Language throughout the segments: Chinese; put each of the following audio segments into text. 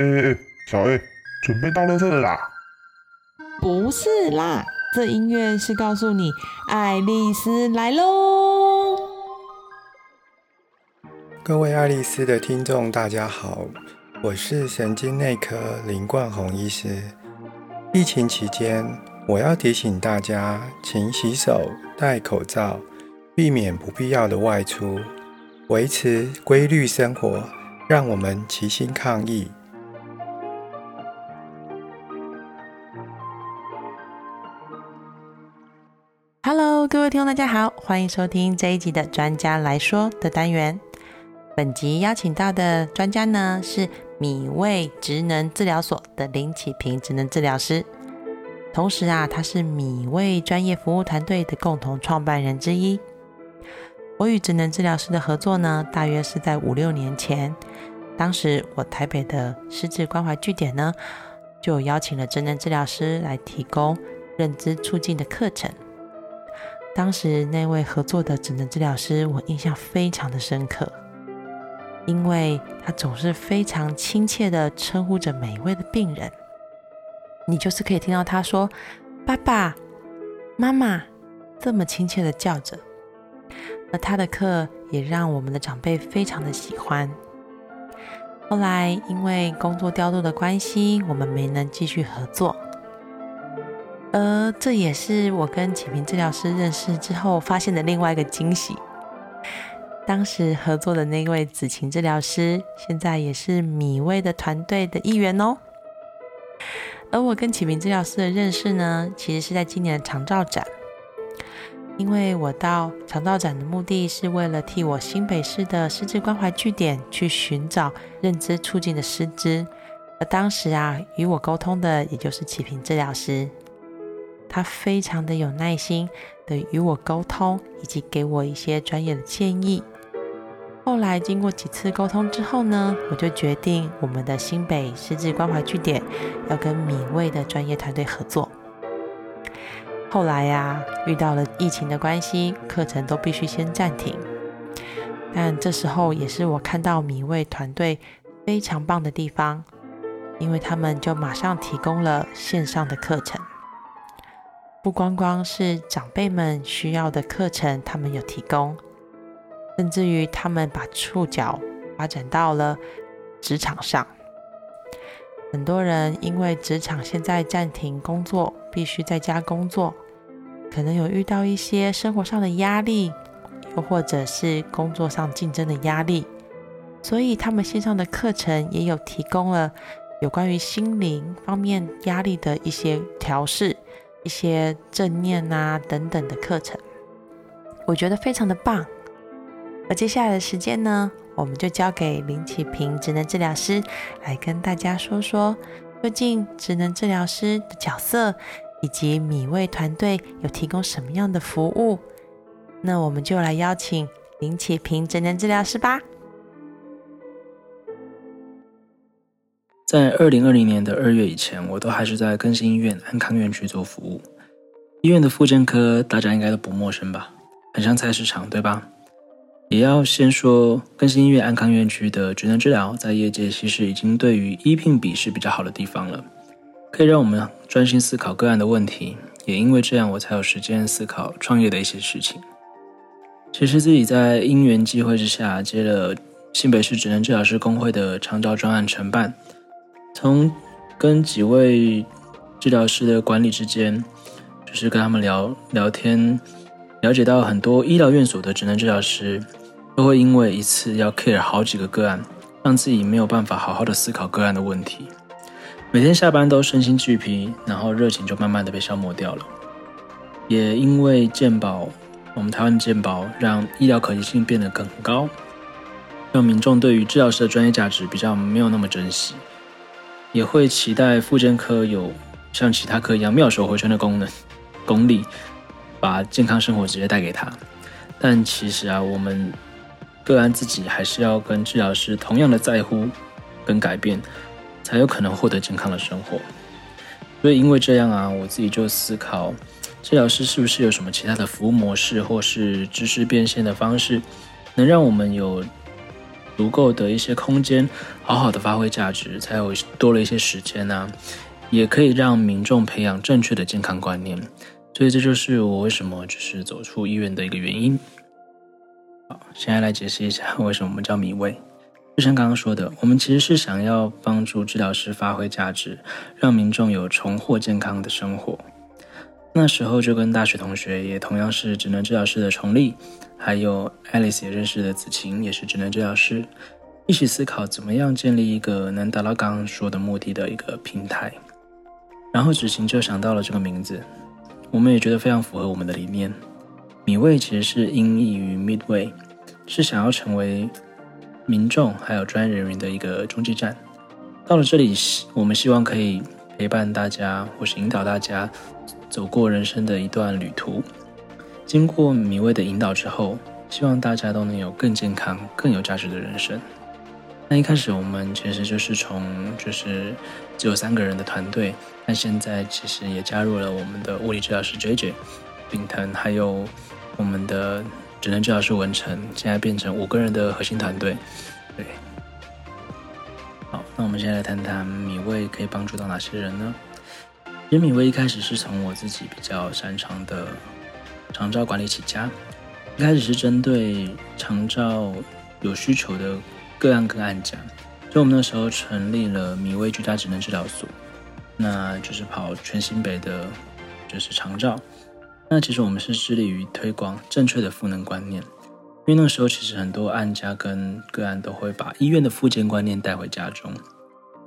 哎哎，小 A，准备到垃圾了啦！不是啦，这音乐是告诉你，爱丽丝来喽。各位爱丽丝的听众，大家好，我是神经内科林冠宏医师。疫情期间，我要提醒大家，勤洗手、戴口罩，避免不必要的外出，维持规律生活，让我们齐心抗疫。各位听众，大家好，欢迎收听这一集的专家来说的单元。本集邀请到的专家呢是。米味职能治疗所的林启平职能治疗师，同时啊，他是米味专业服务团队的共同创办人之一。我与职能治疗师的合作呢，大约是在五六年前。当时我台北的失智关怀据点呢，就邀请了职能治疗师来提供认知促进的课程。当时那位合作的职能治疗师，我印象非常的深刻。因为他总是非常亲切的称呼着每一位的病人，你就是可以听到他说“爸爸妈妈”这么亲切的叫着。而他的课也让我们的长辈非常的喜欢。后来因为工作调度的关系，我们没能继续合作。而这也是我跟启平治疗师认识之后发现的另外一个惊喜。当时合作的那位子晴治疗师，现在也是米味的团队的一员哦。而我跟启明治疗师的认识呢，其实是在今年的长照展。因为我到长照展的目的是为了替我新北市的失智关怀据点去寻找认知促进的师资，而当时啊，与我沟通的也就是启平治疗师，他非常的有耐心的与我沟通，以及给我一些专业的建议。后来经过几次沟通之后呢，我就决定我们的新北失智关怀据点要跟米味的专业团队合作。后来呀，遇到了疫情的关系，课程都必须先暂停。但这时候也是我看到米味团队非常棒的地方，因为他们就马上提供了线上的课程，不光光是长辈们需要的课程，他们有提供。甚至于他们把触角发展到了职场上，很多人因为职场现在暂停工作，必须在家工作，可能有遇到一些生活上的压力，又或者是工作上竞争的压力，所以他们线上的课程也有提供了有关于心灵方面压力的一些调试、一些正念啊等等的课程，我觉得非常的棒。而接下来的时间呢，我们就交给林启平职能治疗师来跟大家说说，究竟职能治疗师的角色以及米味团队有提供什么样的服务。那我们就来邀请林启平职能治疗师吧。在二零二零年的二月以前，我都还是在更新医院安康院区做服务。医院的复健科大家应该都不陌生吧？很像菜市场，对吧？也要先说，更新医院安康院区的职能治疗，在业界其实已经对于医聘比是比较好的地方了，可以让我们专心思考个案的问题。也因为这样，我才有时间思考创业的一些事情。其实自己在因缘际会之下，接了新北市职能治疗师工会的长照专案承办，从跟几位治疗师的管理之间，就是跟他们聊聊天，了解到很多医疗院所的职能治疗师。都会因为一次要 care 好几个个案，让自己没有办法好好的思考个案的问题。每天下班都身心俱疲，然后热情就慢慢的被消磨掉了。也因为健保，我们台湾的健保让医疗可及性变得更高，让民众对于治疗师的专业价值比较没有那么珍惜，也会期待复健科有像其他科一样妙手回春的功能功力，把健康生活直接带给他。但其实啊，我们。个案自己还是要跟治疗师同样的在乎跟改变，才有可能获得健康的生活。所以因为这样啊，我自己就思考，治疗师是不是有什么其他的服务模式，或是知识变现的方式，能让我们有足够的一些空间，好好的发挥价值，才有多了一些时间呢，也可以让民众培养正确的健康观念。所以这就是我为什么就是走出医院的一个原因。好，现在来解释一下为什么我们叫米味。就像刚刚说的，我们其实是想要帮助治疗师发挥价值，让民众有重获健康的生活。那时候就跟大学同学，也同样是职能治疗师的崇丽，还有 Alice 也认识的子晴，也是职能治疗师，一起思考怎么样建立一个能达到刚刚说的目的的一个平台。然后子晴就想到了这个名字，我们也觉得非常符合我们的理念。米味其实是音译于 Midway，是想要成为。民众还有专业人员的一个中继站，到了这里，我们希望可以陪伴大家，或是引导大家走过人生的一段旅途。经过米味的引导之后，希望大家都能有更健康、更有价值的人生。那一开始我们其实就是从就是只有三个人的团队，但现在其实也加入了我们的物理治疗师 J J、炳腾，还有我们的。只能治疗师文成，现在变成五个人的核心团队。对，好，那我们现在来谈谈米味可以帮助到哪些人呢？其实米味一开始是从我自己比较擅长的长照管理起家，一开始是针对长照有需求的个案跟案家，所以我们那时候成立了米味居家职能治疗所，那就是跑全新北的，就是长照。那其实我们是致力于推广正确的赋能观念，因为那时候其实很多案家跟个案都会把医院的复健观念带回家中。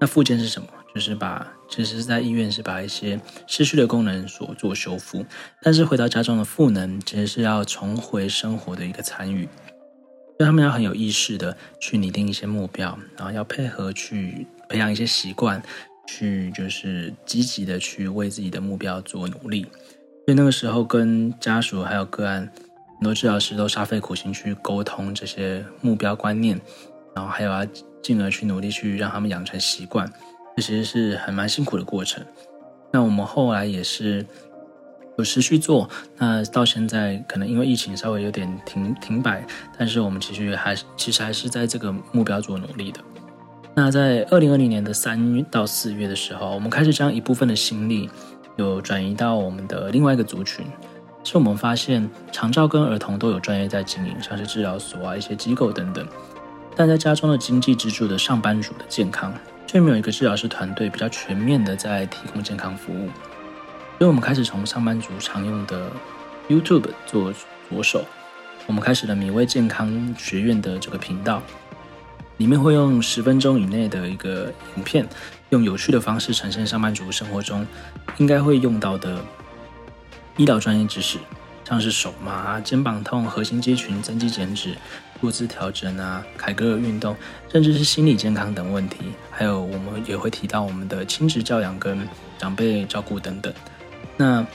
那复健是什么？就是把其实是在医院是把一些失去的功能所做修复，但是回到家中的赋能其实是要重回生活的一个参与，所以他们要很有意识的去拟定一些目标，然后要配合去培养一些习惯，去就是积极的去为自己的目标做努力。所以那个时候，跟家属还有个案，很多治疗师都煞费苦心去沟通这些目标观念，然后还有要进而去努力去让他们养成习惯，这其实是很蛮辛苦的过程。那我们后来也是有持续做，那到现在可能因为疫情稍微有点停停摆，但是我们其实还其实还是在这个目标做努力的。那在二零二零年的三到四月的时候，我们开始将一部分的心力。有转移到我们的另外一个族群，是我们发现长照跟儿童都有专业在经营，像是治疗所啊、一些机构等等。但在家中的经济支柱的上班族的健康，却没有一个治疗师团队比较全面的在提供健康服务。所以我们开始从上班族常用的 YouTube 做着手，我们开始了米味健康学院的这个频道。里面会用十分钟以内的一个影片，用有趣的方式呈现上班族生活中应该会用到的医疗专业知识，像是手麻、肩膀痛、核心肌群增肌减脂、坐姿调整啊、凯格尔运动，甚至是心理健康等问题。还有我们也会提到我们的亲职教养跟长辈照顾等等。那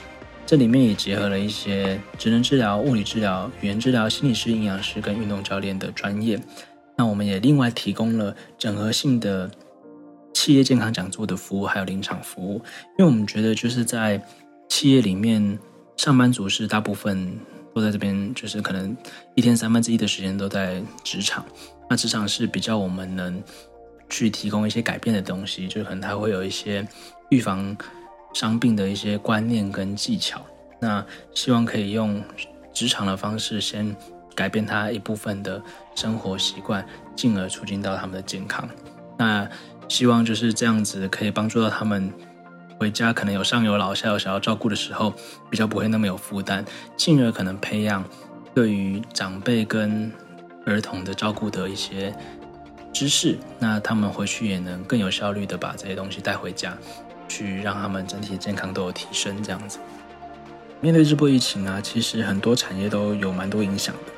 这里面也结合了一些职能治疗、物理治疗、语言治疗、心理师、营养师跟运动教练的专业。那我们也另外提供了整合性的企业健康讲座的服务，还有临场服务。因为我们觉得，就是在企业里面，上班族是大部分都在这边，就是可能一天三分之一的时间都在职场。那职场是比较我们能去提供一些改变的东西，就可能它会有一些预防伤病的一些观念跟技巧。那希望可以用职场的方式先。改变他一部分的生活习惯，进而促进到他们的健康。那希望就是这样子，可以帮助到他们回家，可能有上有老下有小要照顾的时候，比较不会那么有负担，进而可能培养对于长辈跟儿童的照顾的一些知识。那他们回去也能更有效率的把这些东西带回家，去让他们整体健康都有提升。这样子，面对这波疫情啊，其实很多产业都有蛮多影响的。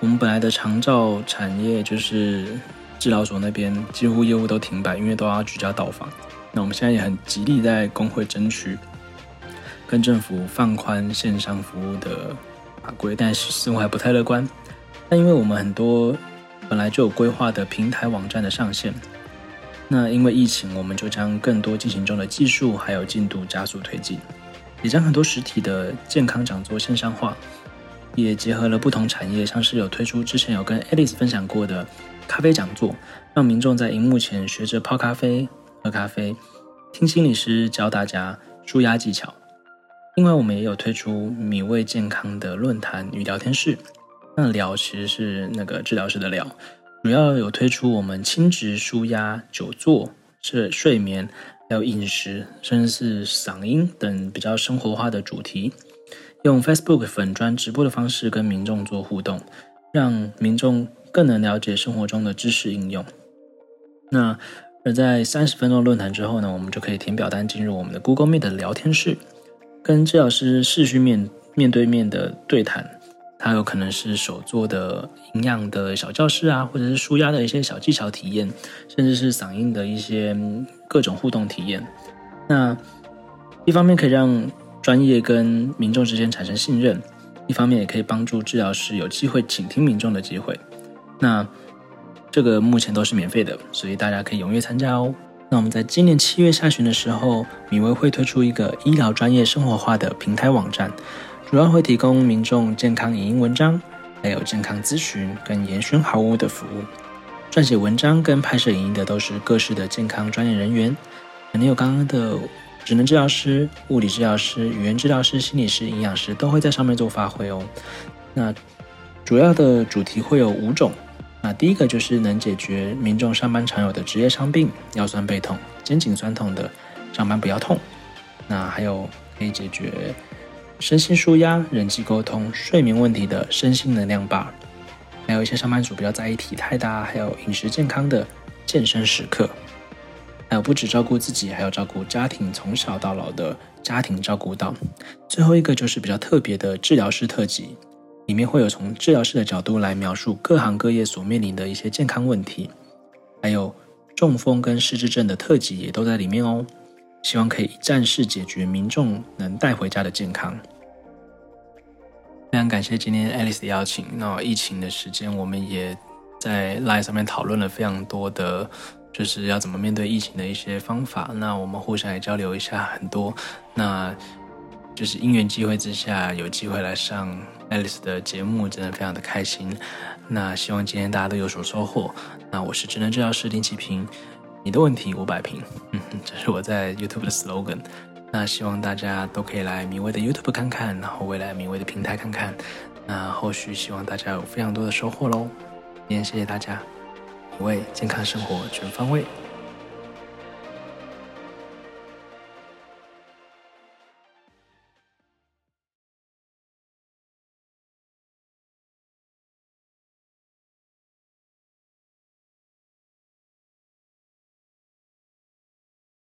我们本来的长照产业就是治疗所那边几乎业务都停摆，因为都要居家到访。那我们现在也很极力在工会争取跟政府放宽线上服务的法规，但是似乎还不太乐观。但因为我们很多本来就有规划的平台网站的上线，那因为疫情，我们就将更多进行中的技术还有进度加速推进，也将很多实体的健康讲座线上化。也结合了不同产业，像是有推出之前有跟 Alice 分享过的咖啡讲座，让民众在荧幕前学着泡咖啡、喝咖啡，听心理师教大家舒压技巧。另外，我们也有推出米味健康的论坛与聊天室。那聊其实是那个治疗师的聊，主要有推出我们亲职、舒压、久坐、是睡眠，还有饮食，甚至是嗓音等比较生活化的主题。用 Facebook 粉砖直播的方式跟民众做互动，让民众更能了解生活中的知识应用。那而在三十分钟论坛之后呢，我们就可以填表单进入我们的 Google Meet 的聊天室，跟治疗师视讯面面对面的对谈。它有可能是手做的营养的小教室啊，或者是舒压的一些小技巧体验，甚至是嗓音的一些各种互动体验。那一方面可以让专业跟民众之间产生信任，一方面也可以帮助治疗师有机会倾听民众的机会。那这个目前都是免费的，所以大家可以踊跃参加哦。那我们在今年七月下旬的时候，米威会推出一个医疗专业生活化的平台网站，主要会提供民众健康影音文章，还有健康咨询跟延伸好物的服务。撰写文章跟拍摄影音的都是各式的健康专业人员，肯定有刚刚的。职能治疗师、物理治疗师、语言治疗师、心理师、营养师都会在上面做发挥哦。那主要的主题会有五种。那第一个就是能解决民众上班常有的职业伤病，腰酸背痛、肩颈酸痛的，上班不要痛。那还有可以解决身心舒压、人际沟通、睡眠问题的身心能量吧。还有一些上班族比较在意体态的，还有饮食健康的健身时刻。还有不止照顾自己，还要照顾家庭，从小到老的家庭照顾到。最后一个就是比较特别的治疗师特辑，里面会有从治疗师的角度来描述各行各业所面临的一些健康问题，还有中风跟失智症的特辑也都在里面哦。希望可以一站式解决民众能带回家的健康。非常感谢今天 Alice 的邀请。那疫情的时间，我们也在 live 上面讨论了非常多的。就是要怎么面对疫情的一些方法，那我们互相也交流一下很多。那就是因缘机会之下，有机会来上 Alice 的节目，真的非常的开心。那希望今天大家都有所收获。那我是智能治疗师林启平，你的问题我摆平，嗯，这是我在 YouTube 的 slogan。那希望大家都可以来米威的 YouTube 看看，然后未来米威的平台看看。那后续希望大家有非常多的收获喽。今天谢谢大家。为健康生活全方位。